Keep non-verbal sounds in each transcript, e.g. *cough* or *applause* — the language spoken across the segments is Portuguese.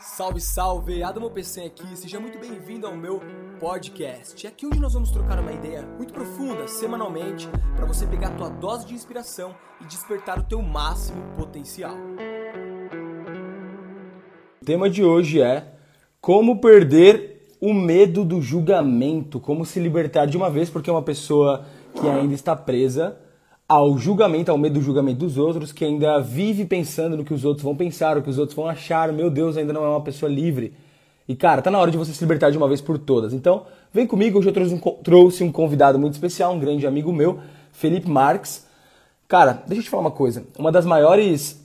Salve, salve! Adamo PC aqui, seja muito bem-vindo ao meu podcast. É aqui onde nós vamos trocar uma ideia muito profunda, semanalmente, para você pegar a tua dose de inspiração e despertar o teu máximo potencial. O tema de hoje é como perder o medo do julgamento, como se libertar de uma vez, porque uma pessoa que ainda está presa ao julgamento, ao medo do julgamento dos outros, que ainda vive pensando no que os outros vão pensar, o que os outros vão achar. Meu Deus, ainda não é uma pessoa livre. E cara, tá na hora de você se libertar de uma vez por todas. Então, vem comigo, hoje eu trouxe um, trouxe um convidado muito especial, um grande amigo meu, Felipe Marques. Cara, deixa eu te falar uma coisa. Uma das maiores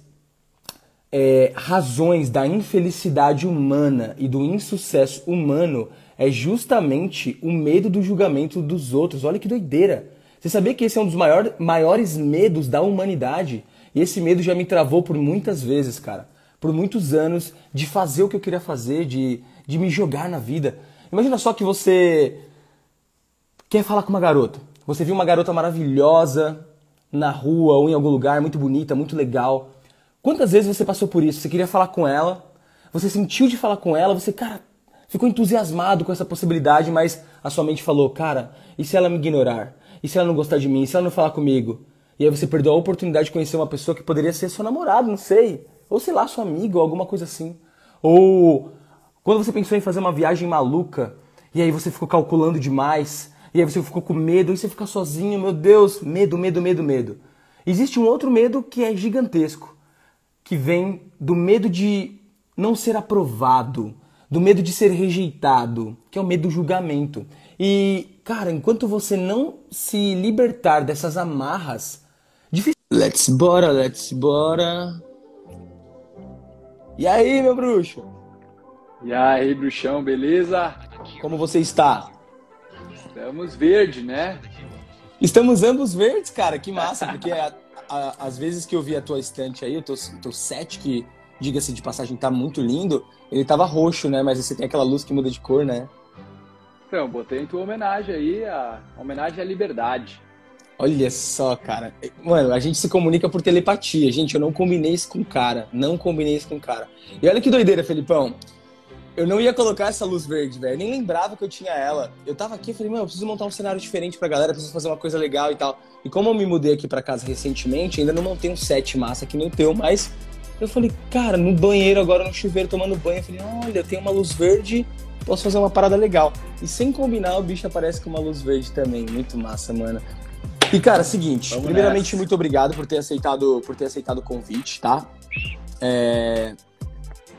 é, razões da infelicidade humana e do insucesso humano é justamente o medo do julgamento dos outros. Olha que doideira. Você sabia que esse é um dos maior, maiores medos da humanidade? E esse medo já me travou por muitas vezes, cara. Por muitos anos de fazer o que eu queria fazer, de, de me jogar na vida. Imagina só que você quer falar com uma garota. Você viu uma garota maravilhosa na rua ou em algum lugar, muito bonita, muito legal. Quantas vezes você passou por isso? Você queria falar com ela, você sentiu de falar com ela, você, cara, ficou entusiasmado com essa possibilidade, mas a sua mente falou, cara, e se ela me ignorar? E se ela não gostar de mim? E se ela não falar comigo? E aí você perdeu a oportunidade de conhecer uma pessoa que poderia ser seu namorado, não sei. Ou sei lá, seu amigo, ou alguma coisa assim. Ou quando você pensou em fazer uma viagem maluca, e aí você ficou calculando demais, e aí você ficou com medo, e você fica sozinho, meu Deus, medo, medo, medo, medo. Existe um outro medo que é gigantesco, que vem do medo de não ser aprovado, do medo de ser rejeitado, que é o medo do julgamento. E, cara, enquanto você não se libertar dessas amarras, difícil. Let's bora, let's bora. E aí, meu bruxo? E aí, bruxão, beleza? Como você está? Estamos verde, né? Estamos ambos verdes, cara, que massa, porque a, a, às vezes que eu vi a tua estante aí, o teu, teu set, que, diga-se de passagem, tá muito lindo, ele tava roxo, né? Mas você tem aquela luz que muda de cor, né? Então, botei em tua homenagem aí, a homenagem à liberdade. Olha só, cara. Mano, a gente se comunica por telepatia. Gente, eu não combinei isso com o cara. Não combinei isso com o cara. E olha que doideira, Felipão. Eu não ia colocar essa luz verde, velho. Nem lembrava que eu tinha ela. Eu tava aqui e falei, mano, eu preciso montar um cenário diferente pra galera, preciso fazer uma coisa legal e tal. E como eu me mudei aqui pra casa recentemente, ainda não montei um set massa aqui no teu, mas eu falei, cara, no banheiro agora, no chuveiro, tomando banho, eu falei, olha, tem uma luz verde posso fazer uma parada legal. E sem combinar, o bicho aparece com uma luz verde também. Muito massa, mano. E, cara, seguinte, Vamos primeiramente, nessa. muito obrigado por ter aceitado, por ter aceitado o convite, tá? É...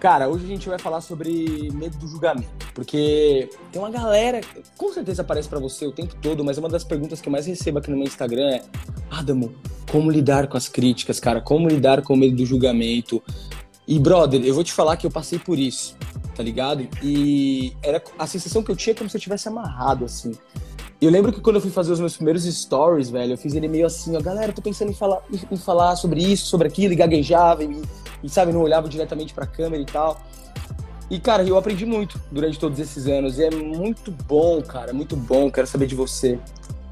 Cara, hoje a gente vai falar sobre medo do julgamento, porque tem uma galera, com certeza aparece para você o tempo todo, mas uma das perguntas que eu mais recebo aqui no meu Instagram é: Adamo, como lidar com as críticas, cara? Como lidar com o medo do julgamento? E, brother, eu vou te falar que eu passei por isso tá ligado? E era a sensação que eu tinha como se eu tivesse amarrado, assim. Eu lembro que quando eu fui fazer os meus primeiros stories, velho, eu fiz ele meio assim, ó, galera, tô pensando em falar, em falar sobre isso, sobre aquilo, e gaguejava, e, e sabe, não olhava diretamente pra câmera e tal. E, cara, eu aprendi muito durante todos esses anos, e é muito bom, cara, muito bom, quero saber de você,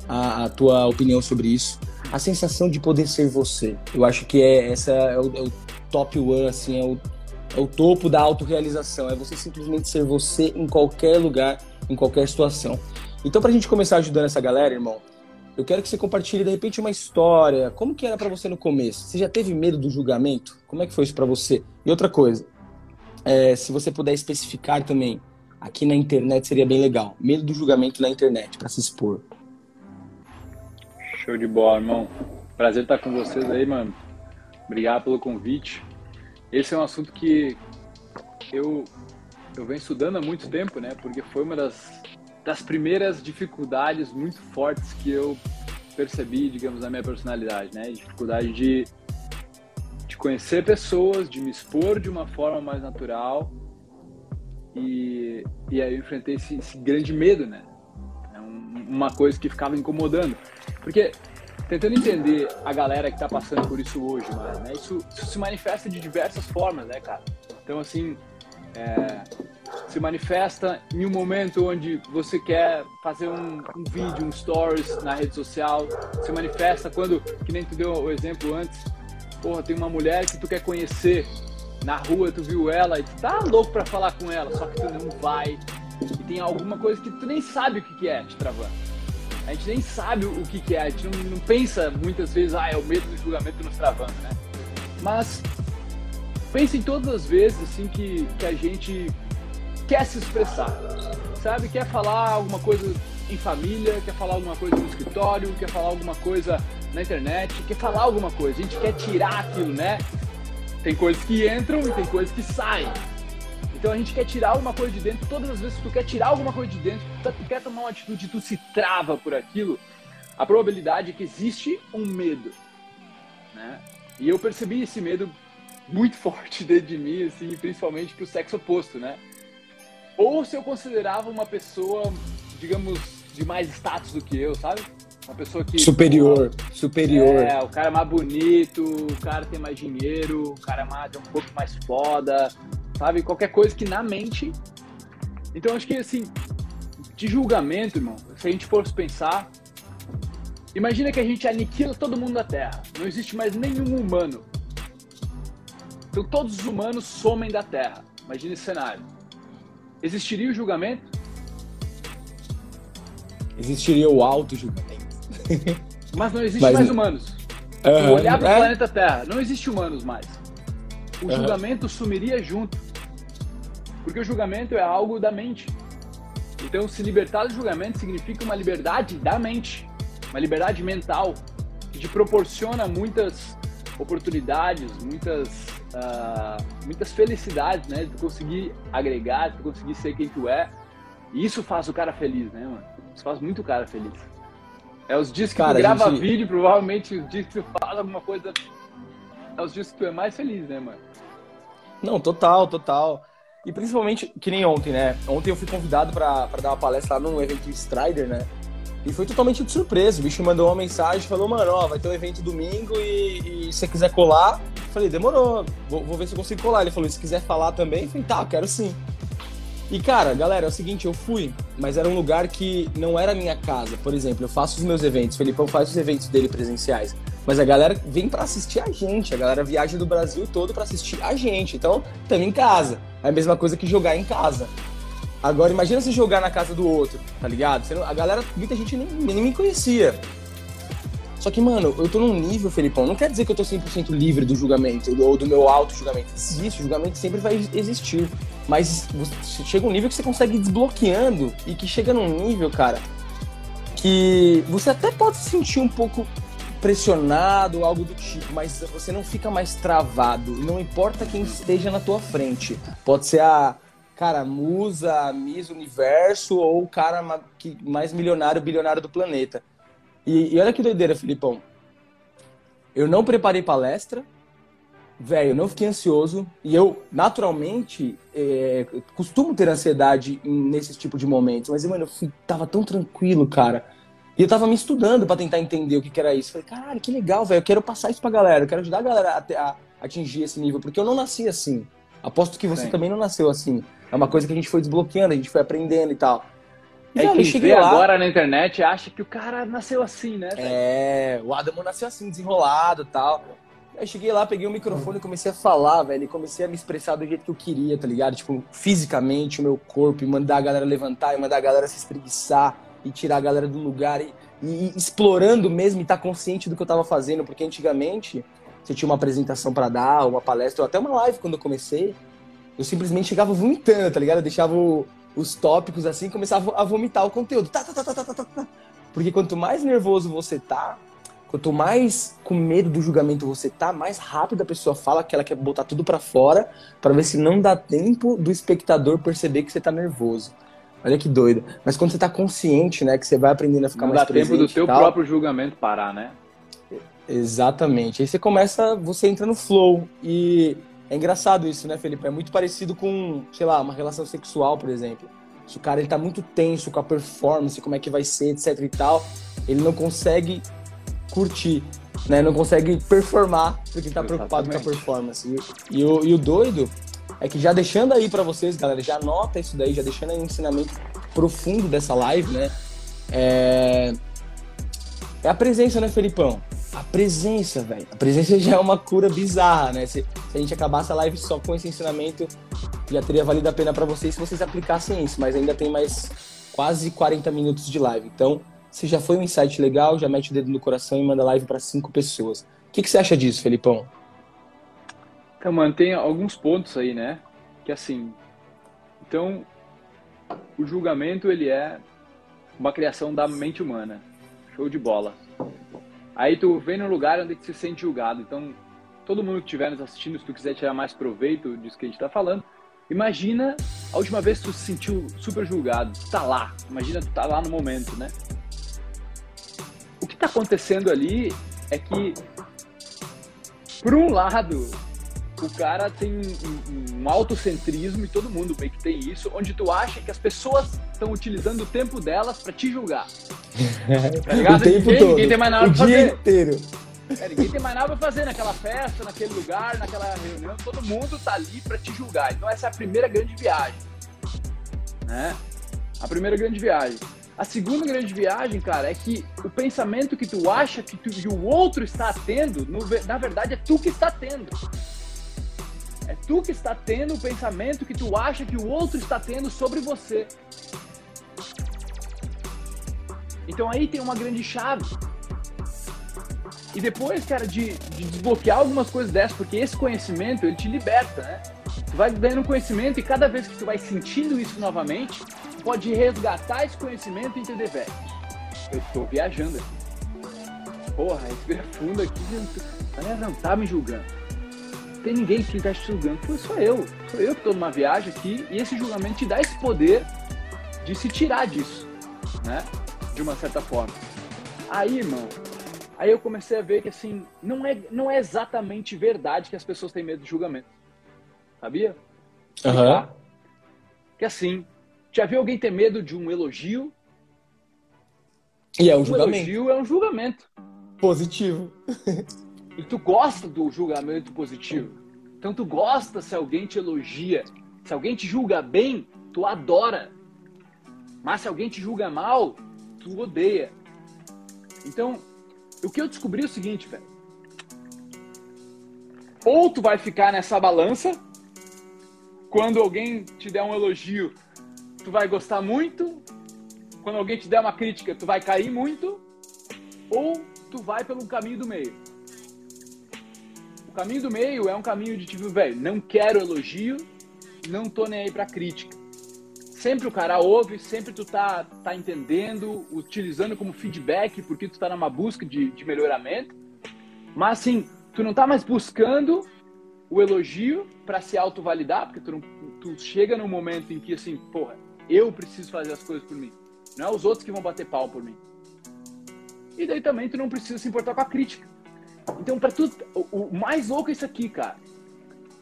a, a tua opinião sobre isso. A sensação de poder ser você. Eu acho que é essa é o, é o top one, assim, é o é o topo da autorrealização, é você simplesmente ser você em qualquer lugar, em qualquer situação. Então, pra gente começar ajudando essa galera, irmão, eu quero que você compartilhe de repente uma história. Como que era para você no começo? Você já teve medo do julgamento? Como é que foi isso para você? E outra coisa, é, se você puder especificar também, aqui na internet seria bem legal. Medo do julgamento na internet, para se expor. Show de bola, irmão. Prazer estar com vocês aí, mano. Obrigado pelo convite. Esse é um assunto que eu, eu venho estudando há muito tempo, né? Porque foi uma das, das primeiras dificuldades muito fortes que eu percebi, digamos, na minha personalidade, né? Dificuldade de, de conhecer pessoas, de me expor de uma forma mais natural. E, e aí eu enfrentei esse, esse grande medo, né? É um, uma coisa que ficava incomodando. Porque tentando entender a galera que tá passando por isso hoje, mano, né? Isso, isso se manifesta de diversas formas, né, cara? Então, assim, é, se manifesta em um momento onde você quer fazer um, um, vídeo, um stories na rede social, se manifesta quando, que nem tu deu o exemplo antes, porra, tem uma mulher que tu quer conhecer na rua tu viu ela e tu tá louco pra falar com ela, só que tu não vai. E tem alguma coisa que tu nem sabe o que, que é te travando. A gente nem sabe o que, que é, a gente não, não pensa muitas vezes, ah, é o medo do julgamento nos travando, né? Mas pensa em todas as vezes assim que, que a gente quer se expressar, sabe? Quer falar alguma coisa em família, quer falar alguma coisa no escritório, quer falar alguma coisa na internet, quer falar alguma coisa. A gente quer tirar aquilo, né? Tem coisas que entram e tem coisas que saem. Então a gente quer tirar alguma coisa de dentro. Todas as vezes que tu quer tirar alguma coisa de dentro, tu quer tomar uma atitude e tu se trava por aquilo, a probabilidade é que existe um medo. Né? E eu percebi esse medo muito *laughs* forte dentro de mim, assim, principalmente pro sexo oposto, né? Ou se eu considerava uma pessoa, digamos, de mais status do que eu, sabe? Uma pessoa que. Superior, pô, superior. É, o cara é mais bonito, o cara tem mais dinheiro, o cara é, mais, é um pouco mais foda, sabe? Qualquer coisa que na mente. Então acho que assim, de julgamento, irmão, se a gente for pensar, imagina que a gente aniquila todo mundo da Terra. Não existe mais nenhum humano. Então todos os humanos somem da Terra. Imagina esse cenário. Existiria o julgamento? Existiria o auto-julgamento. *laughs* Mas não existe Mas, mais humanos. Uhum, olhar para o é? planeta Terra, não existe humanos mais. O uhum. julgamento sumiria junto. Porque o julgamento é algo da mente. Então, se libertar do julgamento significa uma liberdade da mente, uma liberdade mental, que te proporciona muitas oportunidades, muitas, uh, muitas felicidades, né? De conseguir agregar, de conseguir ser quem tu é. E isso faz o cara feliz, né, mano? Isso faz muito o cara feliz. É os dias que Cara, tu grava gente... vídeo, provavelmente os dias que tu fala alguma coisa. É os dias que tu é mais feliz, né, mano? Não, total, total. E principalmente, que nem ontem, né? Ontem eu fui convidado para dar uma palestra lá num evento Strider, né? E foi totalmente de surpresa. O bicho mandou uma mensagem falou, mano, ó, vai ter um evento domingo e, e se você quiser colar. Eu falei, demorou, vou, vou, ver se eu consigo colar. Ele falou, se quiser falar também, eu falei, tá, quero sim. E cara, galera, é o seguinte, eu fui, mas era um lugar que não era minha casa. Por exemplo, eu faço os meus eventos, o Felipão faz os eventos dele presenciais. Mas a galera vem para assistir a gente, a galera viaja do Brasil todo para assistir a gente. Então, estamos em casa. É a mesma coisa que jogar em casa. Agora, imagina se jogar na casa do outro, tá ligado? A galera, muita gente nem, nem me conhecia. Só que, mano, eu tô num nível, Felipão, não quer dizer que eu tô 100% livre do julgamento ou do meu auto-julgamento. Existe, o julgamento sempre vai existir. Mas chega um nível que você consegue ir desbloqueando e que chega num nível, cara, que você até pode se sentir um pouco pressionado, algo do tipo, mas você não fica mais travado. Não importa quem esteja na tua frente. Pode ser a cara, musa, Miss Universo ou o cara mais milionário, bilionário do planeta. E, e olha que doideira, Filipão. Eu não preparei palestra, velho, eu não fiquei ansioso. E eu, naturalmente, é, costumo ter ansiedade nesse tipo de momentos. Mas, mano, eu fui, tava tão tranquilo, cara. E eu tava me estudando para tentar entender o que, que, era isso. Falei, caralho, que legal, velho. Eu quero passar isso pra galera. Eu quero ajudar a galera a, a, atingir esse nível. Porque eu não nasci assim. Aposto que você Sim. também não nasceu assim. É uma coisa que a gente foi desbloqueando, a gente foi aprendendo e tal. É que cheguei lá, agora na internet acha que o cara nasceu assim, né? É, o Adamo nasceu assim, desenrolado e tal. Aí cheguei lá, peguei o microfone e comecei a falar, velho. E comecei a me expressar do jeito que eu queria, tá ligado? Tipo, fisicamente, o meu corpo, e mandar a galera levantar, e mandar a galera se espreguiçar, e tirar a galera do lugar, e, e explorando mesmo, e estar tá consciente do que eu tava fazendo. Porque antigamente, você tinha uma apresentação para dar, uma palestra, ou até uma live quando eu comecei, eu simplesmente chegava vomitando, tá ligado? Eu deixava o, os tópicos assim, começava a vomitar o conteúdo. Tá, tá, tá, Porque quanto mais nervoso você tá, quanto mais com medo do julgamento você tá, mais rápido a pessoa fala que ela quer botar tudo para fora, para ver se não dá tempo do espectador perceber que você tá nervoso. Olha que doido. Mas quando você tá consciente, né, que você vai aprendendo a ficar não mais presente. Não dá tempo do teu tal, próprio julgamento parar, né? Exatamente. Aí você começa, você entra no flow e é engraçado isso, né, Felipe? É muito parecido com, sei lá, uma relação sexual, por exemplo. Se o cara ele tá muito tenso com a performance, como é que vai ser, etc e tal, ele não consegue curtir, né? Não consegue performar porque ele tá preocupado com a performance. E, e, o, e o doido é que já deixando aí para vocês, galera, já anota isso daí, já deixando aí um ensinamento profundo dessa live, né? É, é a presença, né, Felipão? A presença, velho. A presença já é uma cura bizarra, né? Se, se, a gente acabasse a live só com esse ensinamento, já teria valido a pena para vocês se vocês aplicassem isso, mas ainda tem mais quase 40 minutos de live. Então, se já foi um insight legal, já mete o dedo no coração e manda live para cinco pessoas. O que, que você acha disso, Felipão? Então, mano, tem alguns pontos aí, né? Que assim, então, o julgamento ele é uma criação da mente humana. Show de bola. Aí tu vem num lugar onde tu se sente julgado. Então, todo mundo que estiver nos assistindo, se tu quiser tirar mais proveito disso que a gente está falando, imagina a última vez que tu se sentiu super julgado. Tu tá lá. Imagina tu tá lá no momento, né? O que está acontecendo ali é que, por um lado, o cara tem um, um autocentrismo e todo mundo meio que tem isso, onde tu acha que as pessoas estão utilizando o tempo delas para te julgar. *laughs* Tá ligado? o tempo ninguém, todo. Ninguém tem mais nada o pra dia fazer. inteiro. É, ninguém tem mais nada pra fazer naquela festa, naquele lugar, naquela reunião. Todo mundo tá ali para te julgar. Então essa é a primeira grande viagem. Né? A primeira grande viagem. A segunda grande viagem, cara, é que o pensamento que tu acha que, tu, que o outro está tendo, no, na verdade é tu que está tendo. É tu que está tendo o pensamento que tu acha que o outro está tendo sobre você. Então aí tem uma grande chave. E depois, cara, de, de, desbloquear algumas coisas dessas, porque esse conhecimento, ele te liberta, né? Tu vai ganhando conhecimento e cada vez que tu vai sentindo isso novamente, tu pode resgatar esse conhecimento e entender, velho, eu estou viajando aqui. Porra, respira fundo aqui, galera não tá me julgando tem ninguém que está te julgando. Pô, sou eu. Sou eu que estou numa viagem aqui e esse julgamento te dá esse poder de se tirar disso, né? De uma certa forma. Aí, irmão, aí eu comecei a ver que assim, não é, não é exatamente verdade que as pessoas têm medo de julgamento. Sabia? Aham. Uhum. Que assim, já viu alguém ter medo de um elogio? E é um, um julgamento. elogio é um julgamento. Positivo. *laughs* E tu gosta do julgamento positivo. Então tu gosta se alguém te elogia. Se alguém te julga bem, tu adora. Mas se alguém te julga mal, tu odeia. Então, o que eu descobri é o seguinte, velho. Ou tu vai ficar nessa balança, quando alguém te der um elogio, tu vai gostar muito, quando alguém te der uma crítica, tu vai cair muito, ou tu vai pelo caminho do meio caminho do meio é um caminho de tipo, velho, não quero elogio, não tô nem aí pra crítica. Sempre o cara ouve, sempre tu tá, tá entendendo, utilizando como feedback, porque tu tá numa busca de, de melhoramento. Mas assim, tu não tá mais buscando o elogio para se autovalidar, porque tu, não, tu chega num momento em que assim, porra, eu preciso fazer as coisas por mim. Não é os outros que vão bater pau por mim. E daí também tu não precisa se importar com a crítica. Então, para tu, o, mais louco é isso aqui, cara.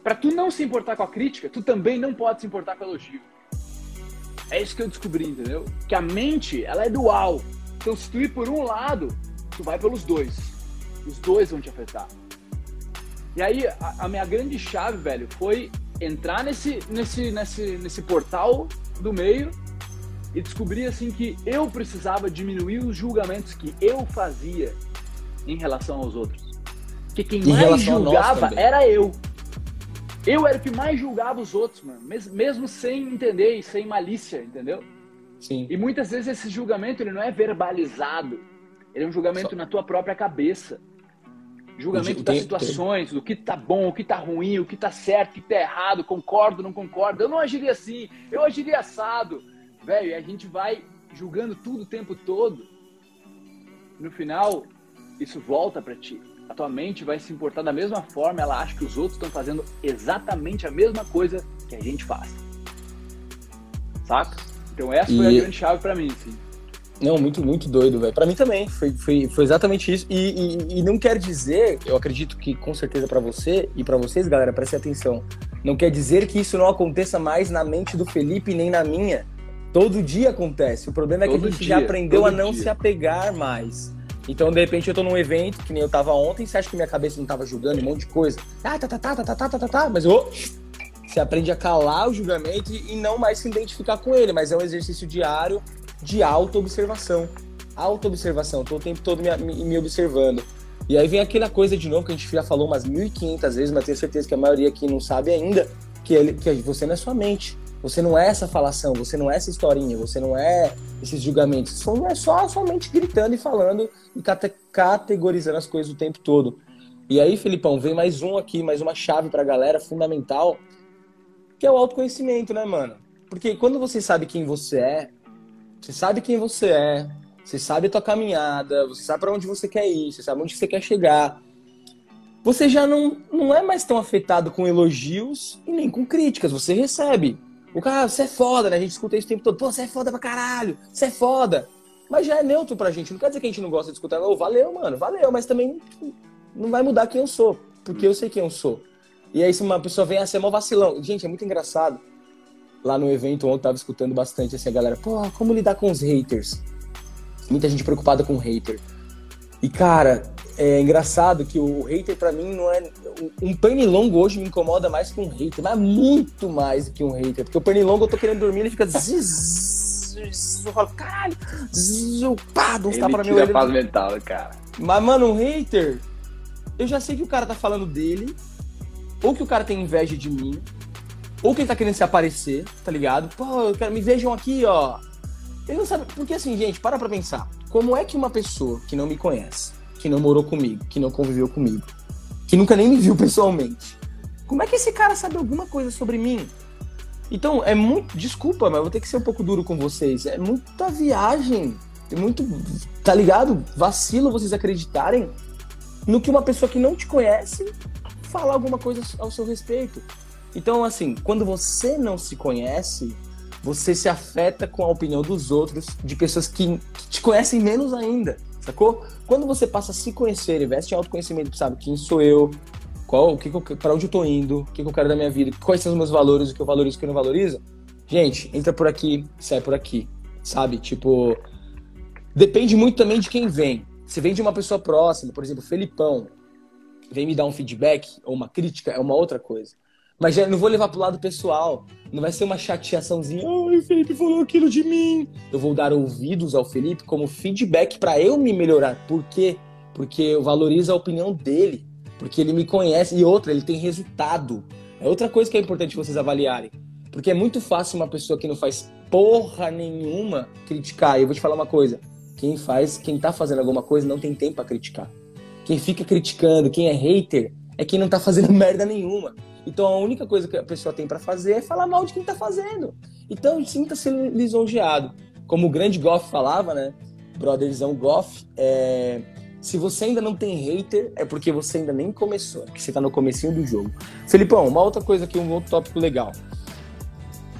Para tu não se importar com a crítica, tu também não pode se importar com o elogio. É isso que eu descobri, entendeu? Que a mente, ela é dual. Então, se tu ir por um lado, tu vai pelos dois. Os dois vão te afetar. E aí, a, a minha grande chave, velho, foi entrar nesse, nesse, nesse, nesse portal do meio e descobrir assim que eu precisava diminuir os julgamentos que eu fazia em relação aos outros. Porque quem em mais julgava era eu. Eu era o que mais julgava os outros, mano. Mesmo sem entender e sem malícia, entendeu? Sim. E muitas vezes esse julgamento ele não é verbalizado. Ele é um julgamento Só... na tua própria cabeça. Julgamento das situações, do que tá bom, o que tá ruim, o que tá certo, o que tá errado, concordo, não concordo. Eu não agiria assim, eu agiria assado. Velho, e a gente vai julgando tudo o tempo todo. No final, isso volta para ti a tua mente vai se importar da mesma forma, ela acha que os outros estão fazendo exatamente a mesma coisa que a gente faz. Saca? Então essa foi e... a grande chave para mim, sim. Não, muito, muito doido, velho. Para mim também, foi, foi, foi exatamente isso. E, e, e, não quer dizer, eu acredito que com certeza para você e para vocês, galera, prestem atenção. Não quer dizer que isso não aconteça mais na mente do Felipe nem na minha. Todo dia acontece. O problema é que a gente dia, já aprendeu a não dia. se apegar mais. Então, de repente, eu tô num evento, que nem eu tava ontem, você acha que minha cabeça não tava julgando um monte de coisa? Ah, tá, tá, tá, tá, tá, tá, tá, tá, tá, mas eu... Você aprende a calar o julgamento e não mais se identificar com ele, mas é um exercício diário de auto-observação. Auto-observação, tô o tempo todo me, me observando. E aí vem aquela coisa de novo que a gente já falou umas 1.500 vezes, mas tenho certeza que a maioria aqui não sabe ainda, que, ele, que você não é sua mente. Você não é essa falação, você não é essa historinha, você não é esses julgamentos. Isso é só a sua mente gritando e falando e cate categorizando as coisas o tempo todo. E aí, Felipão, vem mais um aqui, mais uma chave pra galera fundamental, que é o autoconhecimento, né, mano? Porque quando você sabe quem você é, você sabe quem você é, você sabe a tua caminhada, você sabe para onde você quer ir, você sabe onde você quer chegar. Você já não, não é mais tão afetado com elogios e nem com críticas, você recebe. O cara, você é foda, né? A gente escuta isso o tempo todo. Pô, você é foda pra caralho, você é foda. Mas já é neutro pra gente. Não quer dizer que a gente não gosta de escutar. Oh, valeu, mano, valeu. Mas também não vai mudar quem eu sou. Porque eu sei quem eu sou. E aí, se uma pessoa vem a ser mó vacilão. Gente, é muito engraçado. Lá no evento ontem eu tava escutando bastante assim, a galera, pô, como lidar com os haters? Muita gente preocupada com hater. E cara, é engraçado que o hater para mim não é. Um pernilongo hoje me incomoda mais que um hater, mas muito mais do que um hater. Porque o pernilongo eu tô querendo dormir, ele fica. eu falo, caralho, pá, dá uns tapas na minha paz mental, cara. Mas, mano, um hater, eu já sei que o cara tá falando dele, ou que o cara tem inveja de mim, ou que ele tá querendo se aparecer, tá ligado? Pô, eu quero, me vejam aqui, ó. Ele não sabe. Porque assim, gente, para pra pensar. Como é que uma pessoa que não me conhece, que não morou comigo, que não conviveu comigo, que nunca nem me viu pessoalmente, como é que esse cara sabe alguma coisa sobre mim? Então, é muito. Desculpa, mas vou ter que ser um pouco duro com vocês. É muita viagem. É muito. Tá ligado? Vacilo vocês acreditarem no que uma pessoa que não te conhece fala alguma coisa ao seu respeito. Então, assim, quando você não se conhece, você se afeta com a opinião dos outros, de pessoas que, que te conhecem menos ainda, sacou? Quando você passa a se conhecer, investe em autoconhecimento, sabe quem sou eu, qual, que, que para onde eu tô indo, o que, que eu quero da minha vida, quais são os meus valores, o que eu valorizo, o que eu não valorizo. Gente, entra por aqui, sai por aqui, sabe? Tipo, depende muito também de quem vem. Se vem de uma pessoa próxima, por exemplo, Felipão, vem me dar um feedback ou uma crítica, é uma outra coisa. Mas já não vou levar pro lado pessoal. Não vai ser uma chateaçãozinha. Ai, o Felipe falou aquilo de mim. Eu vou dar ouvidos ao Felipe como feedback para eu me melhorar. Por quê? Porque eu valorizo a opinião dele. Porque ele me conhece. E outra, ele tem resultado. É outra coisa que é importante vocês avaliarem. Porque é muito fácil uma pessoa que não faz porra nenhuma criticar. E eu vou te falar uma coisa. Quem faz, quem tá fazendo alguma coisa não tem tempo para criticar. Quem fica criticando, quem é hater, é quem não tá fazendo *laughs* merda nenhuma. Então a única coisa que a pessoa tem para fazer é falar mal de quem tá fazendo. Então sinta-se lisonjeado. Como o grande Goff falava, né? Brotherzão Goff, é... se você ainda não tem hater, é porque você ainda nem começou, que você tá no comecinho do jogo. Felipão, uma outra coisa aqui, um outro tópico legal.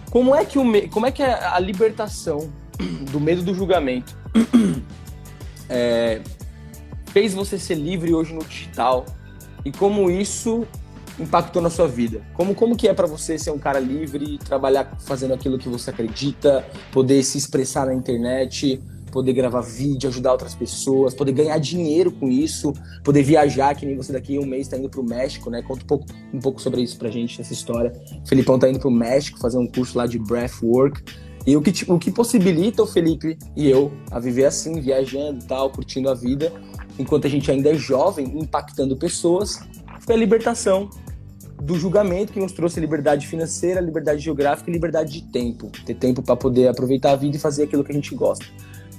Como é que, o me... Como é, que é a libertação *clears throat* do medo do julgamento *clears throat* é... fez você ser livre hoje no digital? E como isso impactou na sua vida? Como, como que é para você ser um cara livre, trabalhar fazendo aquilo que você acredita, poder se expressar na internet, poder gravar vídeo, ajudar outras pessoas, poder ganhar dinheiro com isso, poder viajar, que nem você daqui a um mês está indo para o México, né? Conta um pouco, um pouco sobre isso pra gente, essa história. O Felipão tá indo para o México fazer um curso lá de breathwork. E o que, o que possibilita o Felipe e eu a viver assim, viajando e tal, curtindo a vida, enquanto a gente ainda é jovem, impactando pessoas, foi a libertação do julgamento que nos trouxe liberdade financeira, liberdade geográfica e liberdade de tempo. Ter tempo para poder aproveitar a vida e fazer aquilo que a gente gosta.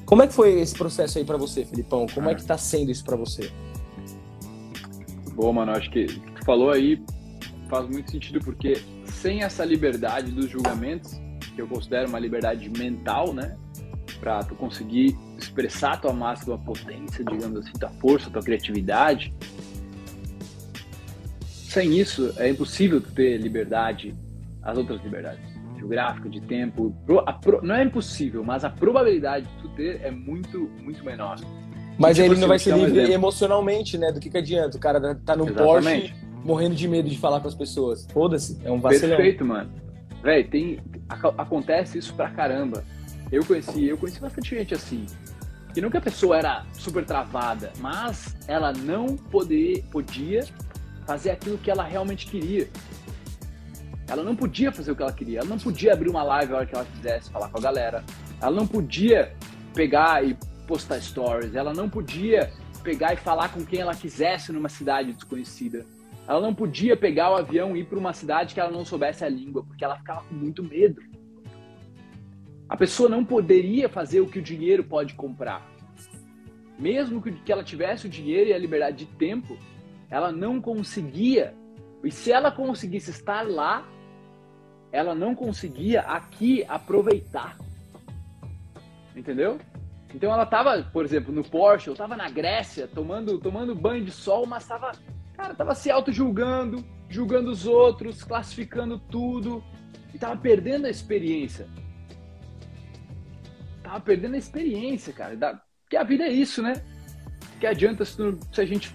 Como é que foi esse processo aí para você, Filipão? Como é que tá sendo isso para você? Boa, mano. Acho que tu falou aí faz muito sentido porque sem essa liberdade dos julgamentos, que eu considero uma liberdade mental, né? Para tu conseguir expressar tua máxima potência, digamos assim, tua força, tua criatividade, sem isso, é impossível ter liberdade, as outras liberdades, geográfica, de tempo. Pro, não é impossível, mas a probabilidade de tu ter é muito, muito menor. Mas tipo, ele não assim, vai ser livre emocionalmente, né? Do que, que adianta? O cara tá no Exatamente. Porsche morrendo de medo de falar com as pessoas. Foda-se, é um vacilão. Perfeito, mano. Véi, tem. Acontece isso pra caramba. Eu conheci, eu conheci bastante gente assim. E nunca a pessoa era super travada, mas ela não poder, podia fazer aquilo que ela realmente queria. Ela não podia fazer o que ela queria. Ela não podia abrir uma live a hora que ela quisesse, falar com a galera. Ela não podia pegar e postar stories. Ela não podia pegar e falar com quem ela quisesse numa cidade desconhecida. Ela não podia pegar o avião e ir para uma cidade que ela não soubesse a língua, porque ela ficava com muito medo. A pessoa não poderia fazer o que o dinheiro pode comprar. Mesmo que ela tivesse o dinheiro e a liberdade de tempo, ela não conseguia. E se ela conseguisse estar lá, ela não conseguia aqui aproveitar. Entendeu? Então ela estava, por exemplo, no Porsche, eu estava na Grécia, tomando, tomando banho de sol, mas estava, cara, tava se auto-julgando, julgando os outros, classificando tudo, e estava perdendo a experiência tava perdendo a experiência, cara. Porque a vida é isso, né? Que adianta se, tu, se a gente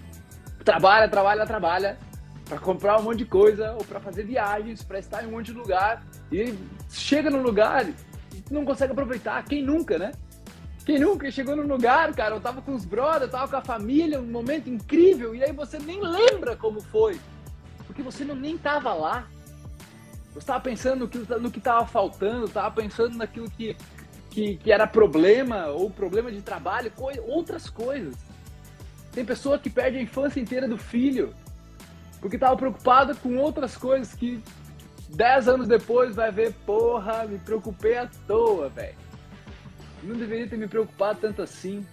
trabalha, trabalha, trabalha para comprar um monte de coisa ou para fazer viagens, para estar em um monte de lugar e chega no lugar não consegue aproveitar. Quem nunca, né? Quem nunca chegou no lugar, cara, eu tava com os brothers, tava com a família, um momento incrível, e aí você nem lembra como foi, porque você não, nem tava lá. Você estava pensando no que, no que tava faltando, estava pensando naquilo que que, que era problema ou problema de trabalho, outras coisas. Tem pessoa que perde a infância inteira do filho porque estava preocupada com outras coisas que dez anos depois vai ver, porra, me preocupei à toa, velho. Não deveria ter me preocupado tanto assim.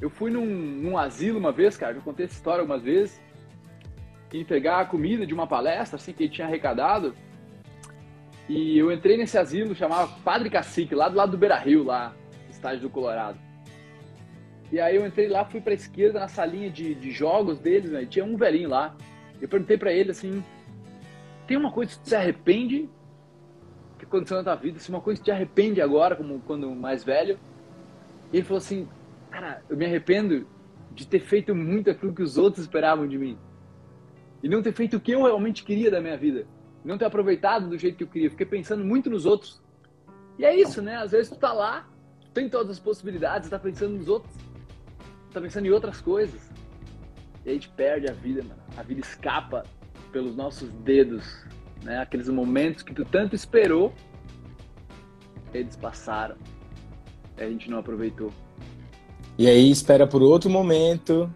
Eu fui num, num asilo uma vez, cara, eu contei essa história algumas vezes, e pegar a comida de uma palestra, assim, que ele tinha arrecadado, e eu entrei nesse asilo, chamava Padre Cacique, lá do lado do Beira Rio, lá, estádio do Colorado. E aí eu entrei lá, fui pra esquerda, na salinha de, de jogos deles, né? Tinha um velhinho lá. Eu perguntei para ele assim: tem uma coisa que se arrepende que aconteceu na tua vida? Se uma coisa te arrepende agora, como quando mais velho? E ele falou assim: cara, eu me arrependo de ter feito muito aquilo que os outros esperavam de mim. E não ter feito o que eu realmente queria da minha vida não ter aproveitado do jeito que eu queria. Fiquei pensando muito nos outros. E é isso, né? Às vezes tu tá lá, tem todas as possibilidades, tá pensando nos outros, tá pensando em outras coisas. E a gente perde a vida, mano. A vida escapa pelos nossos dedos, né? Aqueles momentos que tu tanto esperou, eles passaram. E a gente não aproveitou. E aí espera por outro momento,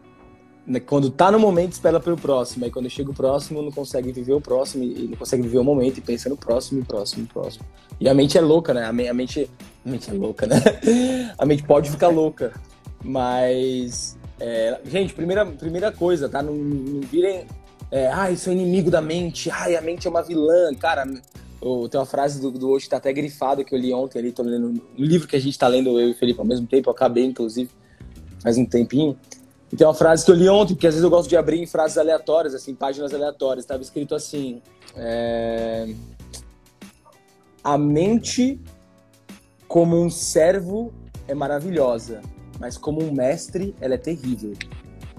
né, quando tá no momento, espera pelo próximo. Aí quando chega o próximo, não consegue viver o próximo e não consegue viver o momento e pensa no próximo, próximo, próximo. E a mente é louca, né? A mente, a mente é louca, né? *laughs* A mente pode ficar louca. Mas, é, gente, primeira, primeira coisa, tá? Não, não virem. É, ai, sou inimigo da mente. Ai, a mente é uma vilã. Cara, tem uma frase do, do hoje que tá até grifada que eu li ontem ali, tô lendo um livro que a gente tá lendo, eu e o Felipe, ao mesmo tempo, eu acabei, inclusive, faz um tempinho. E tem uma frase que eu li ontem, porque às vezes eu gosto de abrir em frases aleatórias, assim, páginas aleatórias. Estava escrito assim: é... A mente, como um servo, é maravilhosa, mas como um mestre, ela é terrível.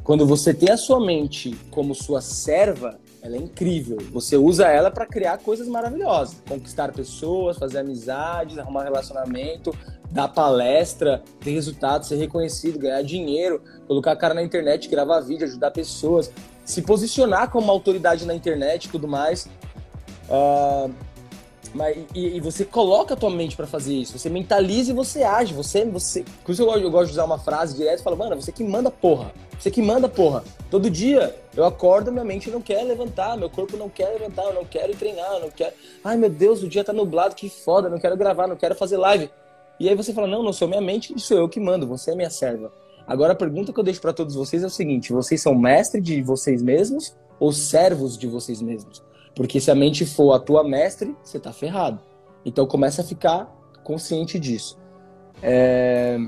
Quando você tem a sua mente como sua serva, ela é incrível. Você usa ela para criar coisas maravilhosas, conquistar pessoas, fazer amizades, arrumar relacionamento, dar palestra, ter resultado, ser reconhecido, ganhar dinheiro, colocar a cara na internet, gravar vídeo, ajudar pessoas, se posicionar como autoridade na internet e tudo mais. Uh, mas, e, e, você coloca a tua mente para fazer isso, você mentaliza e você age, você, você. Por isso eu gosto, eu gosto de usar uma frase direto e falo, mano, você que manda porra. Você que manda porra. Todo dia eu acordo, minha mente não quer levantar, meu corpo não quer levantar, eu não quero treinar, eu não quero. Ai meu Deus, o dia tá nublado, que foda, não quero gravar, não quero fazer live. E aí você fala: não, não sou minha mente, sou eu que mando, você é minha serva. Agora a pergunta que eu deixo para todos vocês é o seguinte: vocês são mestre de vocês mesmos ou servos de vocês mesmos? Porque se a mente for a tua mestre, você tá ferrado. Então começa a ficar consciente disso. É...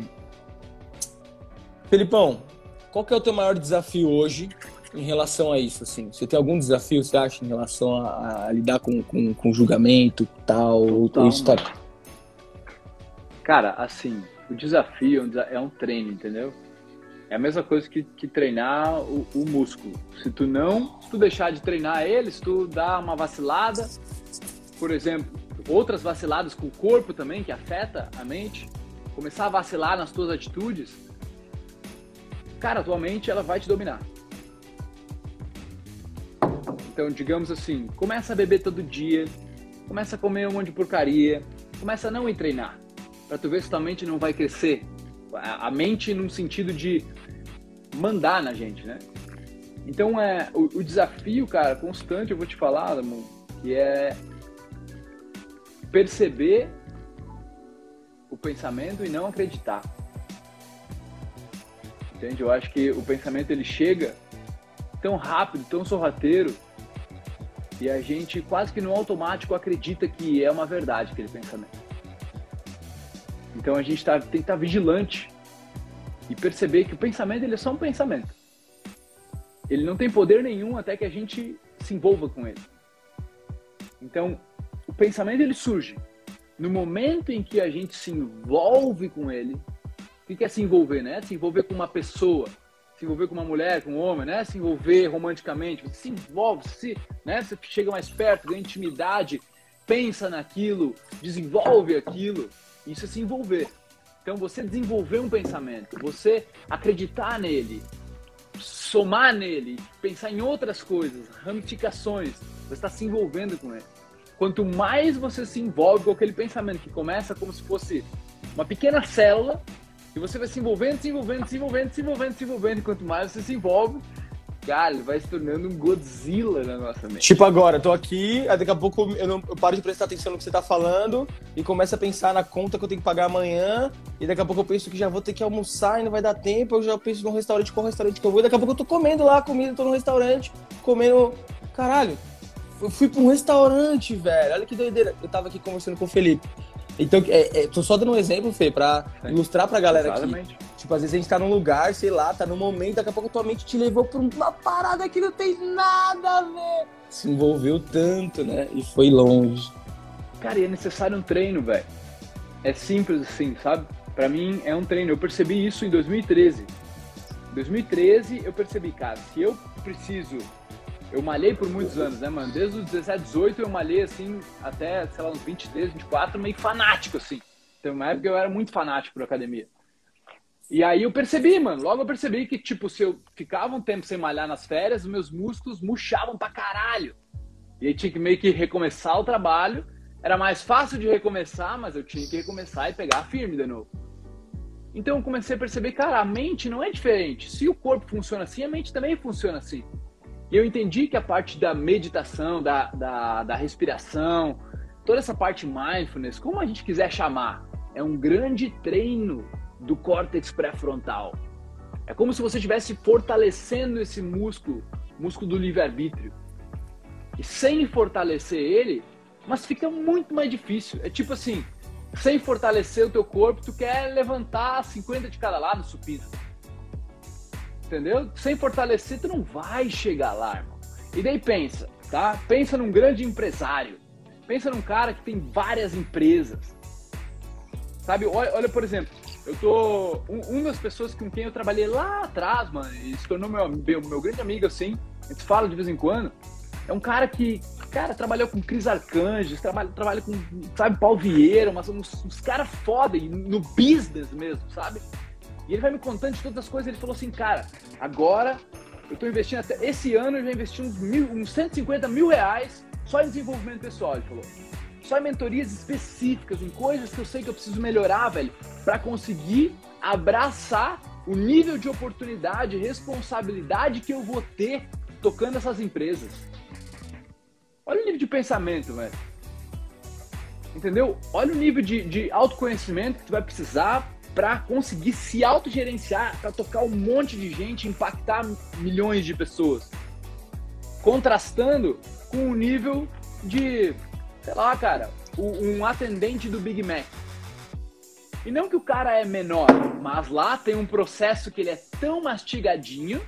Felipão, qual que é o teu maior desafio hoje em relação a isso? Assim, você tem algum desafio, você acha, em relação a, a lidar com, com, com julgamento, tal, Total, isso tá... Cara, assim, o desafio é um treino, entendeu? É a mesma coisa que, que treinar o, o, músculo. Se tu não, se tu deixar de treinar ele, se tu dá uma vacilada, por exemplo, outras vaciladas com o corpo também, que afeta a mente, começar a vacilar nas tuas atitudes, cara, a tua mente ela vai te dominar. Então, digamos assim, começa a beber todo dia, começa a comer um monte de porcaria, começa a não ir treinar para tu ver se tua mente não vai crescer. A mente num sentido de mandar na gente, né? Então é o, o desafio, cara, constante, eu vou te falar, amor, que é perceber o pensamento e não acreditar. Entende? Eu acho que o pensamento ele chega tão rápido, tão sorrateiro, e a gente quase que no automático acredita que é uma verdade aquele pensamento. Então a gente tá, tem que estar tá vigilante e perceber que o pensamento ele é só um pensamento. Ele não tem poder nenhum até que a gente se envolva com ele. Então, o pensamento ele surge. No momento em que a gente se envolve com ele, o que é se envolver, né? Se envolver com uma pessoa, se envolver com uma mulher, com um homem, né? Se envolver romanticamente, você se envolve, se, né? Você chega mais perto, ganha intimidade, pensa naquilo, desenvolve aquilo. Isso é se envolver. Então, você desenvolver um pensamento, você acreditar nele, somar nele, pensar em outras coisas, ramificações, você está se envolvendo com ele. Quanto mais você se envolve com aquele pensamento que começa como se fosse uma pequena célula, e você vai se envolvendo, se envolvendo, se envolvendo, se envolvendo, se envolvendo, quanto mais você se envolve, Cara, ele vai se tornando um Godzilla na nossa mente. Tipo agora, eu tô aqui, aí daqui a pouco eu, não, eu paro de prestar atenção no que você tá falando e começo a pensar na conta que eu tenho que pagar amanhã. E daqui a pouco eu penso que já vou ter que almoçar e não vai dar tempo. Eu já penso no restaurante, qual restaurante que eu vou. E daqui a pouco eu tô comendo lá comida, tô no restaurante, comendo. Caralho, eu fui pra um restaurante, velho. Olha que doideira. Eu tava aqui conversando com o Felipe. Então, é, é, tô só dando um exemplo, Fê, pra Sim. ilustrar pra galera Exatamente. aqui. Tipo, às vezes a gente tá num lugar, sei lá, tá num momento, daqui a pouco a tua mente te levou pra uma parada que não tem nada a ver. Se envolveu tanto, né? E foi longe. Cara, e é necessário um treino, velho. É simples assim, sabe? Pra mim é um treino. Eu percebi isso em 2013. Em 2013 eu percebi, cara, se eu preciso eu malhei por muitos anos, né, mano? Desde os 17, 18 eu malhei, assim, até, sei lá, uns 23, 24, meio fanático, assim. Tem uma época eu era muito fanático por academia. E aí eu percebi, mano, logo eu percebi que, tipo, se eu ficava um tempo sem malhar nas férias, meus músculos murchavam pra caralho. E aí tinha que meio que recomeçar o trabalho. Era mais fácil de recomeçar, mas eu tinha que recomeçar e pegar firme de novo. Então eu comecei a perceber, cara, a mente não é diferente. Se o corpo funciona assim, a mente também funciona assim. E eu entendi que a parte da meditação, da, da, da respiração, toda essa parte mindfulness, como a gente quiser chamar, é um grande treino do córtex pré-frontal. É como se você estivesse fortalecendo esse músculo, músculo do livre-arbítrio. E sem fortalecer ele, mas fica muito mais difícil. É tipo assim, sem fortalecer o teu corpo, tu quer levantar 50 de cada lado supino entendeu? Sem fortalecer, tu não vai chegar lá, irmão. E daí pensa, tá? Pensa num grande empresário. Pensa num cara que tem várias empresas. Sabe? Olha, olha por exemplo, eu tô. Um, uma das pessoas com quem eu trabalhei lá atrás, mano, e se tornou meu, meu, meu grande amigo, assim, a gente fala de vez em quando. É um cara que, cara, trabalhou com Cris Arcanjos, trabalha, trabalha com, sabe, Paulo Vieira, mas uns, uns caras foda no business mesmo, sabe? E ele vai me contando de todas as coisas. Ele falou assim, cara, agora eu estou investindo até esse ano eu já investi uns, mil, uns 150 mil reais só em desenvolvimento pessoal. Ele falou, só em mentorias específicas, em coisas que eu sei que eu preciso melhorar, velho, para conseguir abraçar o nível de oportunidade, responsabilidade que eu vou ter tocando essas empresas. Olha o nível de pensamento, velho. Entendeu? Olha o nível de, de autoconhecimento que tu vai precisar para conseguir se autogerenciar, para tocar um monte de gente, impactar milhões de pessoas. Contrastando com o nível de, sei lá, cara, um atendente do Big Mac. E não que o cara é menor, mas lá tem um processo que ele é tão mastigadinho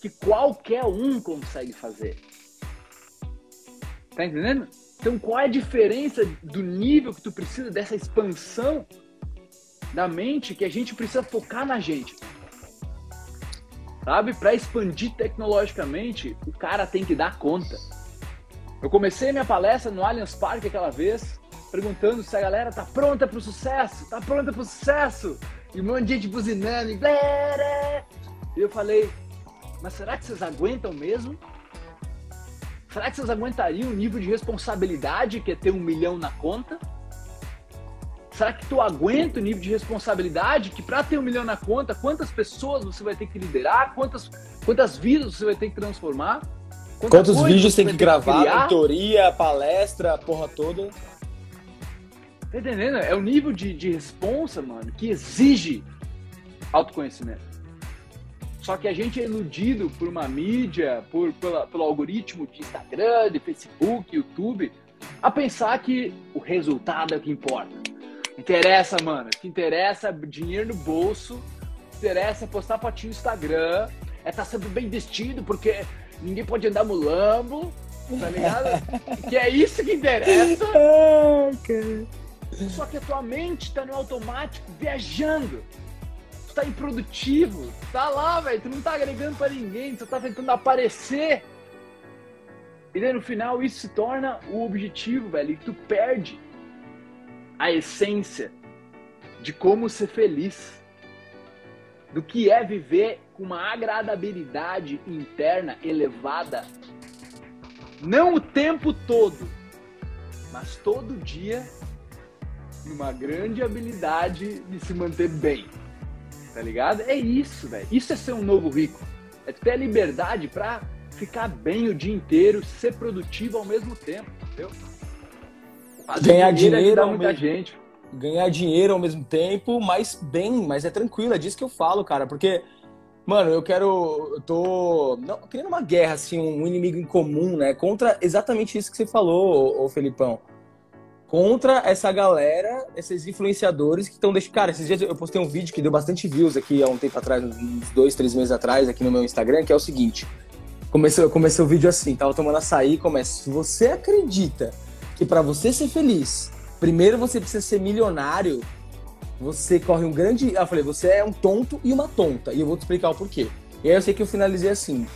que qualquer um consegue fazer. Tá entendendo? Então qual é a diferença do nível que tu precisa dessa expansão da mente que a gente precisa focar na gente. Sabe? Para expandir tecnologicamente, o cara tem que dar conta. Eu comecei minha palestra no Allianz Parque aquela vez, perguntando se a galera tá pronta para o sucesso, tá pronta para o sucesso. E um monte de gente buzinando, e, e eu falei, mas será que vocês aguentam mesmo? Será que vocês aguentariam o nível de responsabilidade que é ter um milhão na conta? Será que tu aguenta o nível de responsabilidade que para ter um milhão na conta, quantas pessoas você vai ter que liderar, quantas, quantas vidas você vai ter que transformar? Quantos vídeos tem que gravar, que mentoria, palestra, porra toda. Tá entendendo? É o nível de, de responsa, mano, que exige autoconhecimento. Só que a gente é iludido por uma mídia, por, pela, pelo algoritmo de Instagram, de Facebook, YouTube, a pensar que o resultado é o que importa. Interessa, mano. Que interessa é dinheiro no bolso, interessa é postar fotinho no Instagram, é estar tá sempre bem vestido, porque ninguém pode andar mulambo, tá ligado? *laughs* que é isso que interessa. Só que a tua mente tá no automático, viajando. Tu tá improdutivo. Tá lá, velho. Tu não tá agregando pra ninguém. Tu tá tentando aparecer. E daí no final isso se torna o objetivo, velho. E tu perde a essência de como ser feliz. Do que é viver com uma agradabilidade interna elevada. Não o tempo todo, mas todo dia uma grande habilidade de se manter bem. Tá ligado? É isso, velho. Isso é ser um novo rico. É ter a liberdade para ficar bem o dia inteiro, ser produtivo ao mesmo tempo, entendeu? Fazer ganhar dinheiro, muita mesmo, gente. Ganhar dinheiro ao mesmo tempo, mas bem, mas é tranquilo, é disso que eu falo, cara, porque Mano, eu quero. Eu tô. Não, querendo uma guerra, assim, um inimigo em comum, né? Contra exatamente isso que você falou, ô, ô Felipão contra essa galera, esses influenciadores que estão deixando. Cara, esses dias eu postei um vídeo que deu bastante views aqui há um tempo atrás, uns dois, três meses atrás, aqui no meu Instagram, que é o seguinte. Comecei, eu comecei o vídeo assim, tava tomando açaí e começa. Se você acredita que para você ser feliz, primeiro você precisa ser milionário, você corre um grande. Eu falei, você é um tonto e uma tonta. E eu vou te explicar o porquê. E aí eu sei que eu finalizei assim.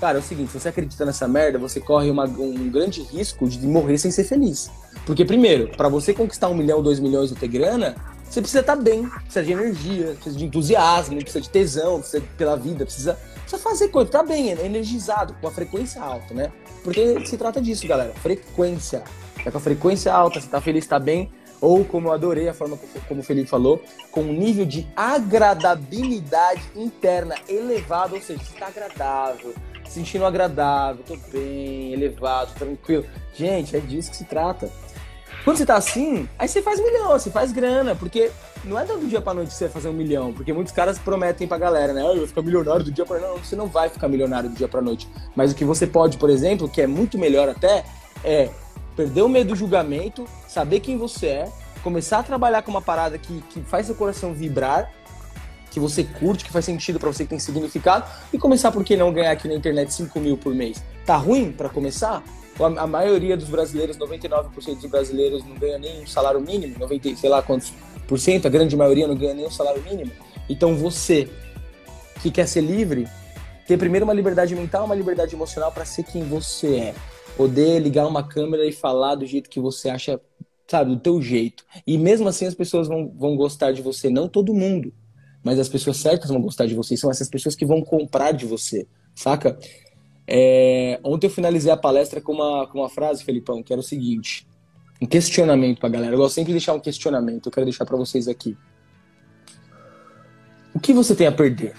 Cara, é o seguinte, se você acredita nessa merda, você corre uma, um grande risco de morrer sem ser feliz. Porque, primeiro, para você conquistar um milhão, dois milhões ou ter grana, você precisa estar tá bem, precisa de energia, precisa de entusiasmo, precisa de tesão, precisa de, pela vida, precisa, precisa fazer coisa, tá bem, energizado, com a frequência alta, né? Porque se trata disso, galera, frequência. Tá com a frequência alta, você tá feliz, tá bem, ou como eu adorei a forma como o Felipe falou, com um nível de agradabilidade interna elevado, ou seja, você tá agradável, sentindo agradável, tô bem, elevado, tranquilo. Gente, é disso que se trata. Quando você tá assim, aí você faz milhão, você faz grana, porque não é do dia pra noite você fazer um milhão, porque muitos caras prometem pra galera, né? Eu vou ficar milionário do dia pra noite. Não, você não vai ficar milionário do dia pra noite. Mas o que você pode, por exemplo, que é muito melhor até, é perder o medo do julgamento, saber quem você é, começar a trabalhar com uma parada que, que faz seu coração vibrar que você curte, que faz sentido para você, que tem significado, e começar, por que não, ganhar aqui na internet 5 mil por mês? Tá ruim para começar? A maioria dos brasileiros, 99% dos brasileiros não ganha nem um salário mínimo, 90, sei lá quantos por cento, a grande maioria não ganha nem um salário mínimo. Então você que quer ser livre, ter primeiro uma liberdade mental, uma liberdade emocional para ser quem você é. Poder ligar uma câmera e falar do jeito que você acha, sabe, do teu jeito. E mesmo assim as pessoas vão, vão gostar de você, não todo mundo mas as pessoas certas vão gostar de você. São essas pessoas que vão comprar de você, saca? É... Ontem eu finalizei a palestra com uma, com uma frase, Felipão, que era o seguinte: um questionamento pra galera. Eu gosto sempre de deixar um questionamento. Eu quero deixar para vocês aqui. O que você tem a perder?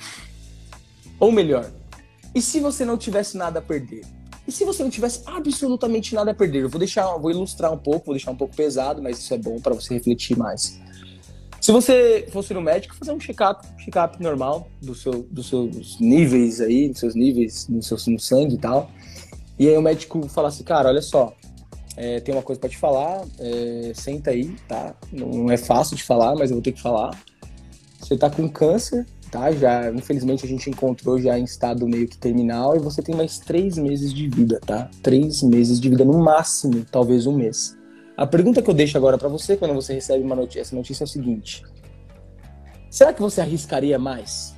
Ou melhor, e se você não tivesse nada a perder? E se você não tivesse absolutamente nada a perder? Eu vou deixar, vou ilustrar um pouco, vou deixar um pouco pesado, mas isso é bom para você refletir mais. Se você fosse no médico, fazer um check-up, check-up normal do seu, dos seus níveis aí, dos seus níveis no seu no sangue e tal. E aí o médico falasse, cara, olha só, é, tem uma coisa para te falar, é, senta aí, tá? Não é fácil de falar, mas eu vou ter que falar. Você tá com câncer, tá? Já, infelizmente a gente encontrou já em estado meio que terminal e você tem mais três meses de vida, tá? Três meses de vida no máximo, talvez um mês. A pergunta que eu deixo agora para você quando você recebe uma notícia, essa notícia é o seguinte: será que você arriscaria mais?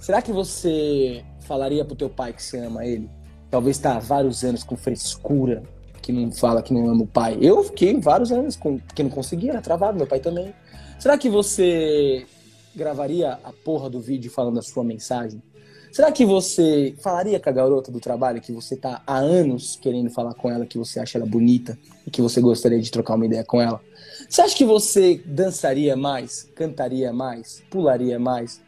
Será que você falaria pro teu pai que você ama ele? Talvez está há vários anos com frescura, que não fala que não ama o pai. Eu fiquei vários anos com que não conseguia, era travado, meu pai também. Será que você gravaria a porra do vídeo falando a sua mensagem? Será que você falaria com a garota do trabalho que você tá há anos querendo falar com ela, que você acha ela bonita e que você gostaria de trocar uma ideia com ela? Você acha que você dançaria mais, cantaria mais, pularia mais?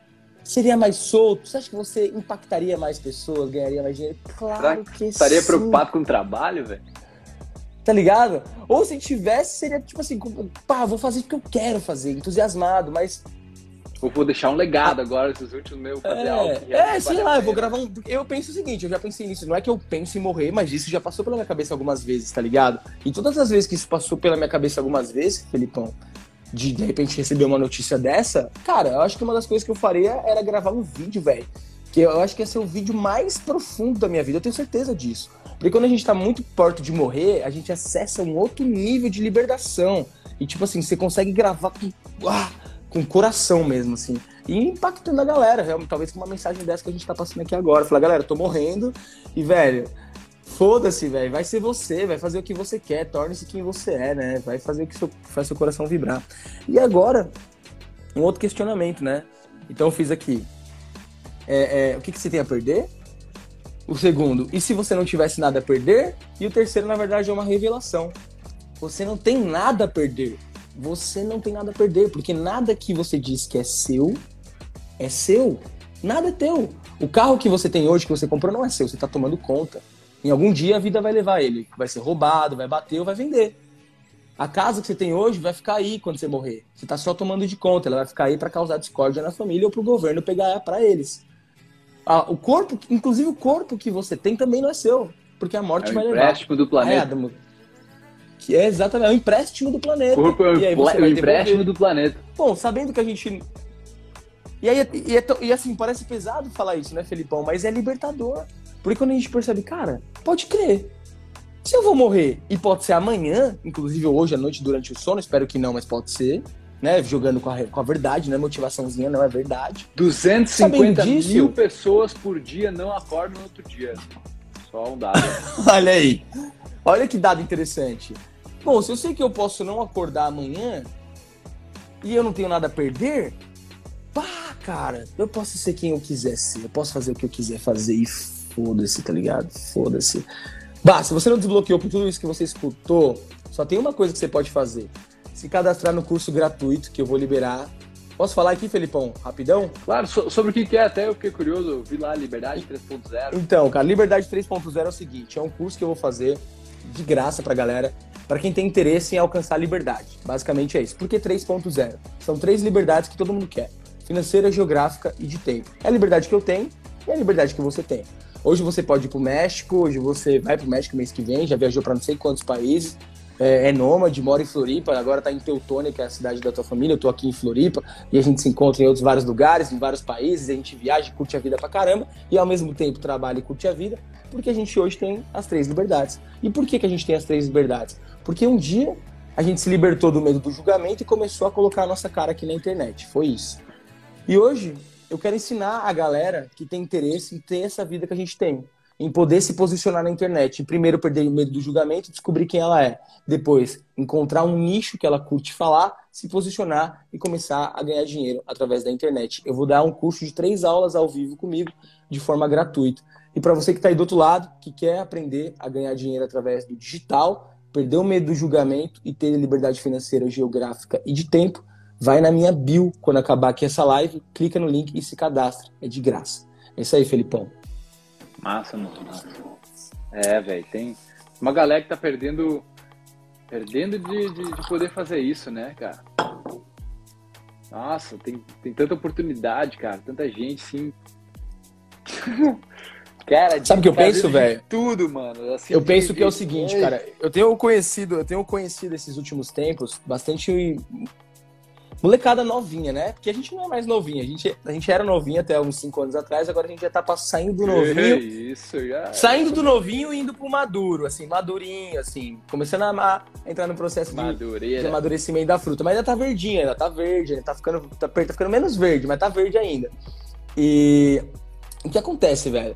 Seria mais solto? Você acha que você impactaria mais pessoas, ganharia mais dinheiro? Claro que Estaria sim. preocupado com o trabalho, velho? Tá ligado? Ou se tivesse, seria tipo assim, pá, vou fazer porque eu quero fazer, entusiasmado, mas Ou vou deixar um legado agora, esses últimos meus, fazer algo que É, é realmente sei lá, eu vou gravar um. Eu penso o seguinte, eu já pensei nisso. Não é que eu penso em morrer, mas isso já passou pela minha cabeça algumas vezes, tá ligado? E todas as vezes que isso passou pela minha cabeça algumas vezes, Felipão, de de repente receber uma notícia dessa, cara, eu acho que uma das coisas que eu faria era gravar um vídeo, velho. Que eu acho que ia ser o vídeo mais profundo da minha vida, eu tenho certeza disso. Porque quando a gente tá muito perto de morrer, a gente acessa um outro nível de libertação. E tipo assim, você consegue gravar com, ah, com coração mesmo, assim. E impactando a galera, realmente, talvez com uma mensagem dessa que a gente tá passando aqui agora. Falar, galera, tô morrendo e, velho, foda-se, velho. Vai ser você, vai fazer o que você quer, torne-se quem você é, né? Vai fazer o que seu, faz seu coração vibrar. E agora, um outro questionamento, né? Então eu fiz aqui. É, é, o que, que você tem a perder? O segundo, e se você não tivesse nada a perder? E o terceiro, na verdade, é uma revelação. Você não tem nada a perder. Você não tem nada a perder, porque nada que você diz que é seu é seu. Nada é teu. O carro que você tem hoje, que você comprou, não é seu. Você tá tomando conta. Em algum dia a vida vai levar ele. Vai ser roubado, vai bater ou vai vender. A casa que você tem hoje vai ficar aí quando você morrer. Você tá só tomando de conta. Ela vai ficar aí para causar discórdia na família ou pro governo pegar para eles. Ah, o corpo, inclusive o corpo que você tem também não é seu. Porque a morte É o vai levar. empréstimo do É, planeta. Adamo. Que é exatamente, é um empréstimo do planeta. O corpo é o E aí você o empréstimo devolver. do planeta. Bom, sabendo que a gente. E, aí, e, é e assim, parece pesado falar isso, né, Felipão? Mas é libertador. Porque quando a gente percebe, cara, pode crer. Se eu vou morrer, e pode ser amanhã, inclusive hoje à noite durante o sono, espero que não, mas pode ser, né? Jogando com a, com a verdade, não é motivaçãozinha, não é verdade. 250 Sabendo disso- mil pessoas por dia não acordam no outro dia. Só um dado. *laughs* Olha aí. Olha que dado interessante. Bom, se eu sei que eu posso não acordar amanhã e eu não tenho nada a perder, pá, cara, eu posso ser quem eu quiser ser. Eu posso fazer o que eu quiser fazer e foda-se, tá ligado? Foda-se. Bah, se você não desbloqueou por tudo isso que você escutou, só tem uma coisa que você pode fazer. Se cadastrar no curso gratuito que eu vou liberar. Posso falar aqui, Felipão, rapidão? Claro, so- sobre o que que é, até eu fiquei curioso, eu vi lá Liberdade 3.0. Então, cara, Liberdade 3.0 é o seguinte: é um curso que eu vou fazer de graça pra galera, pra quem tem interesse em alcançar a liberdade. Basicamente é isso. Por que 3.0? São três liberdades que todo mundo quer: financeira, geográfica e de tempo. É a liberdade que eu tenho e é a liberdade que você tem. Hoje você pode ir pro México, hoje você vai pro México mês que vem, já viajou pra não sei quantos países. É, é nômade, mora em Floripa, agora tá em Teutônia, que é a cidade da tua família. Eu tô aqui em Floripa e a gente se encontra em outros vários lugares, em vários países. A gente viaja, curte a vida pra caramba e ao mesmo tempo trabalha e curte a vida, porque a gente hoje tem as três liberdades. E por que, que a gente tem as três liberdades? Porque um dia a gente se libertou do medo do julgamento e começou a colocar a nossa cara aqui na internet. Foi isso. E hoje eu quero ensinar a galera que tem interesse em ter essa vida que a gente tem, em poder se posicionar na internet. Primeiro perder o medo do julgamento, descobrir quem ela é. Depois encontrar um nicho que ela curte falar, se posicionar e começar a ganhar dinheiro através da internet. Eu vou dar um curso de três aulas ao vivo comigo de forma gratuita. E para você que está aí do outro lado, que quer aprender a ganhar dinheiro através do digital, perder o medo do julgamento e ter liberdade financeira, geográfica e de tempo, vai na minha bio quando acabar aqui essa live, clica no link e se cadastra. É de graça. É isso aí, Felipão. Massa, muito massa. É, velho, tem uma galera que tá perdendo perdendo de, de, de poder fazer isso, né, cara? Nossa, tem, tem tanta oportunidade, cara, tanta gente, sim. *laughs* cara, de Sabe o que eu penso, velho? Tudo, mano. assim, Eu de- penso que é o seguinte, cara. Eu tenho conhecido, eu tenho conhecido esses últimos tempos bastante molecada novinha, né? Porque a gente não é mais novinha. A gente, a gente era novinha até uns 5 anos atrás, agora a gente já tá saindo do novinho. Isso, já. Saindo do novinho e indo pro maduro, assim, madurinho, assim, começando a entrar no processo de, de amadurecimento da fruta. Mas ainda tá verdinha, ainda tá verde, ainda tá ficando, tá, tá ficando menos verde, mas tá verde ainda. E o que acontece, velho?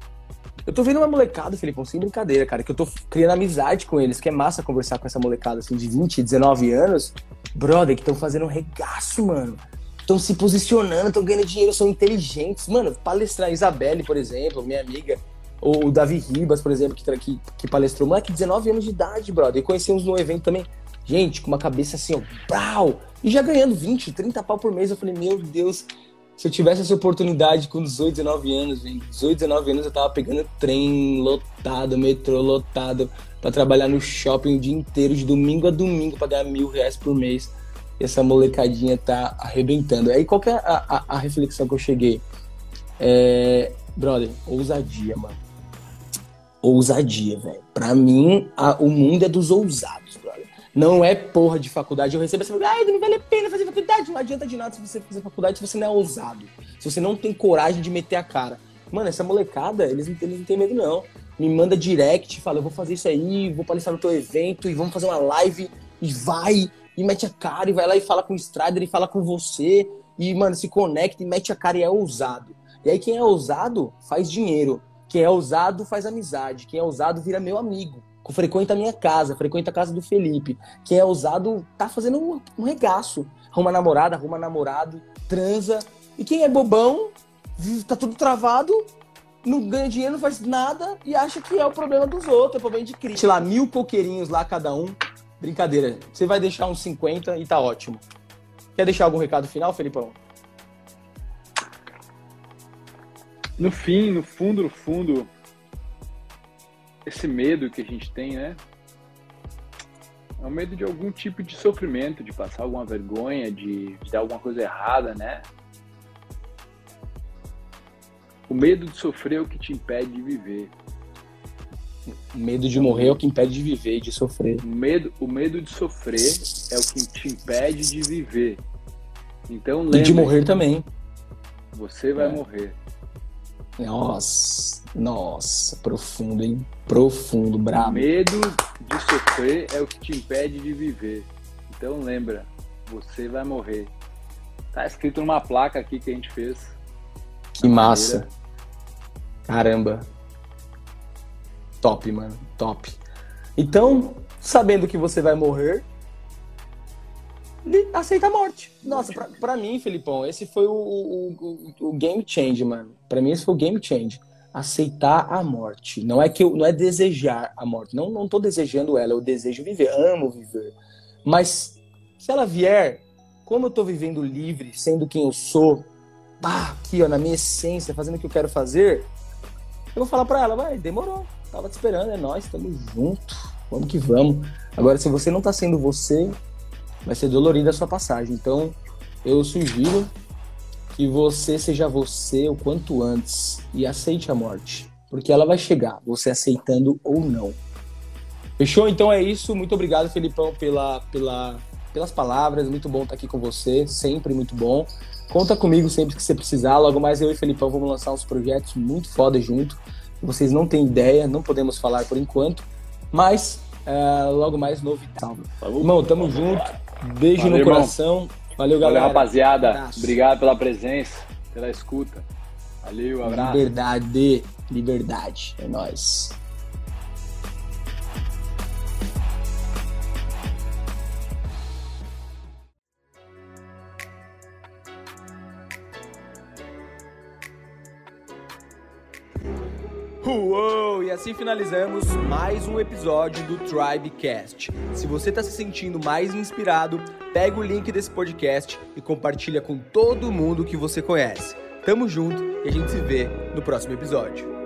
Eu tô vendo uma molecada, Felipão, sem brincadeira, cara, que eu tô criando amizade com eles, que é massa conversar com essa molecada, assim, de 20, 19 anos, brother, que estão fazendo um regaço, mano. estão se posicionando, estão ganhando dinheiro, são inteligentes. Mano, palestrar Isabelle, por exemplo, minha amiga, ou o Davi Ribas, por exemplo, que, que, que palestrou, moleque, 19 anos de idade, brother. E conhecemos no evento também. Gente, com uma cabeça assim, ó, brau! E já ganhando 20, 30 pau por mês. Eu falei, meu Deus, se eu tivesse essa oportunidade com 18, 19 anos, gente, 18, 19 anos eu tava pegando trem lotado, metrô lotado, para trabalhar no shopping o dia inteiro, de domingo a domingo, pra ganhar mil reais por mês. E essa molecadinha tá arrebentando. Aí qual que é a, a, a reflexão que eu cheguei? É, brother, ousadia, mano ousadia, velho. Pra mim, a, o mundo é dos ousados. Não é porra de faculdade. Eu recebo essa ah, não vale a pena fazer faculdade. Não adianta de nada se você fazer faculdade se você não é ousado. Se você não tem coragem de meter a cara. Mano, essa molecada, eles, eles não têm medo, não. Me manda direct, fala, eu vou fazer isso aí, vou palestrar no teu evento e vamos fazer uma live e vai, e mete a cara, e vai lá e fala com o Strider e fala com você, e, mano, se conecta e mete a cara e é ousado. E aí quem é ousado faz dinheiro. Quem é ousado faz amizade. Quem é ousado vira meu amigo. Frequenta a minha casa, frequenta a casa do Felipe. Quem é ousado tá fazendo um, um regaço. Arruma namorada, arruma namorado, transa. E quem é bobão, tá tudo travado, não ganha dinheiro, não faz nada e acha que é o problema dos outros, é problema de crise. Sei lá, mil coqueirinhos lá cada um. Brincadeira. Você vai deixar uns 50 e tá ótimo. Quer deixar algum recado final, Felipão? no fim, no fundo, no fundo, esse medo que a gente tem, né? É o medo de algum tipo de sofrimento, de passar alguma vergonha, de, de dar alguma coisa errada, né? O medo de sofrer é o que te impede de viver. O medo de morrer é o que impede de viver e de sofrer. O medo, o medo de sofrer é o que te impede de viver. Então lembre, E de morrer também. Você vai é. morrer. Nossa, nossa, profundo, hein? Profundo, brabo. Medo de sofrer é o que te impede de viver. Então lembra, você vai morrer. Tá escrito numa placa aqui que a gente fez. Que massa. Caramba. Top, mano. Top. Então, sabendo que você vai morrer, aceita a morte. Nossa, pra, pra mim, Felipão, esse foi o, o, o, o, game change, mano. Pra mim, esse foi o game change. Aceitar a morte. Não é que eu, não é desejar a morte. Não, não tô desejando ela, eu desejo viver, amo viver. Mas se ela vier, como eu tô vivendo livre, sendo quem eu sou, pá, aqui, ó, na minha essência, fazendo o que eu quero fazer, eu vou falar pra ela, vai, demorou. Tava te esperando, é nós, estamos junto. Vamos que vamos. Agora, se você não tá sendo você, vai ser dolorida a sua passagem. Então, eu sugiro que você seja você o quanto antes e aceite a morte, porque ela vai chegar, você aceitando ou não. Fechou? Então é isso. Muito obrigado, Felipão, pela, pela, pelas palavras. Muito bom estar aqui com você, sempre muito bom. Conta comigo sempre que você precisar. Logo mais eu e Felipão vamos lançar uns projetos muito foda junto. Vocês não têm ideia, não podemos falar por enquanto, mas uh, logo mais novidade. Irmão, tamo junto. Beijo Valeu, no coração. Irmão. Valeu, galera. Valeu, rapaziada. Obrigado pela presença, pela escuta. Valeu, abraço. Liberdade, liberdade. É nóis. Uou! E assim finalizamos mais um episódio do Tribecast. Se você está se sentindo mais inspirado, pega o link desse podcast e compartilha com todo mundo que você conhece. Tamo junto e a gente se vê no próximo episódio.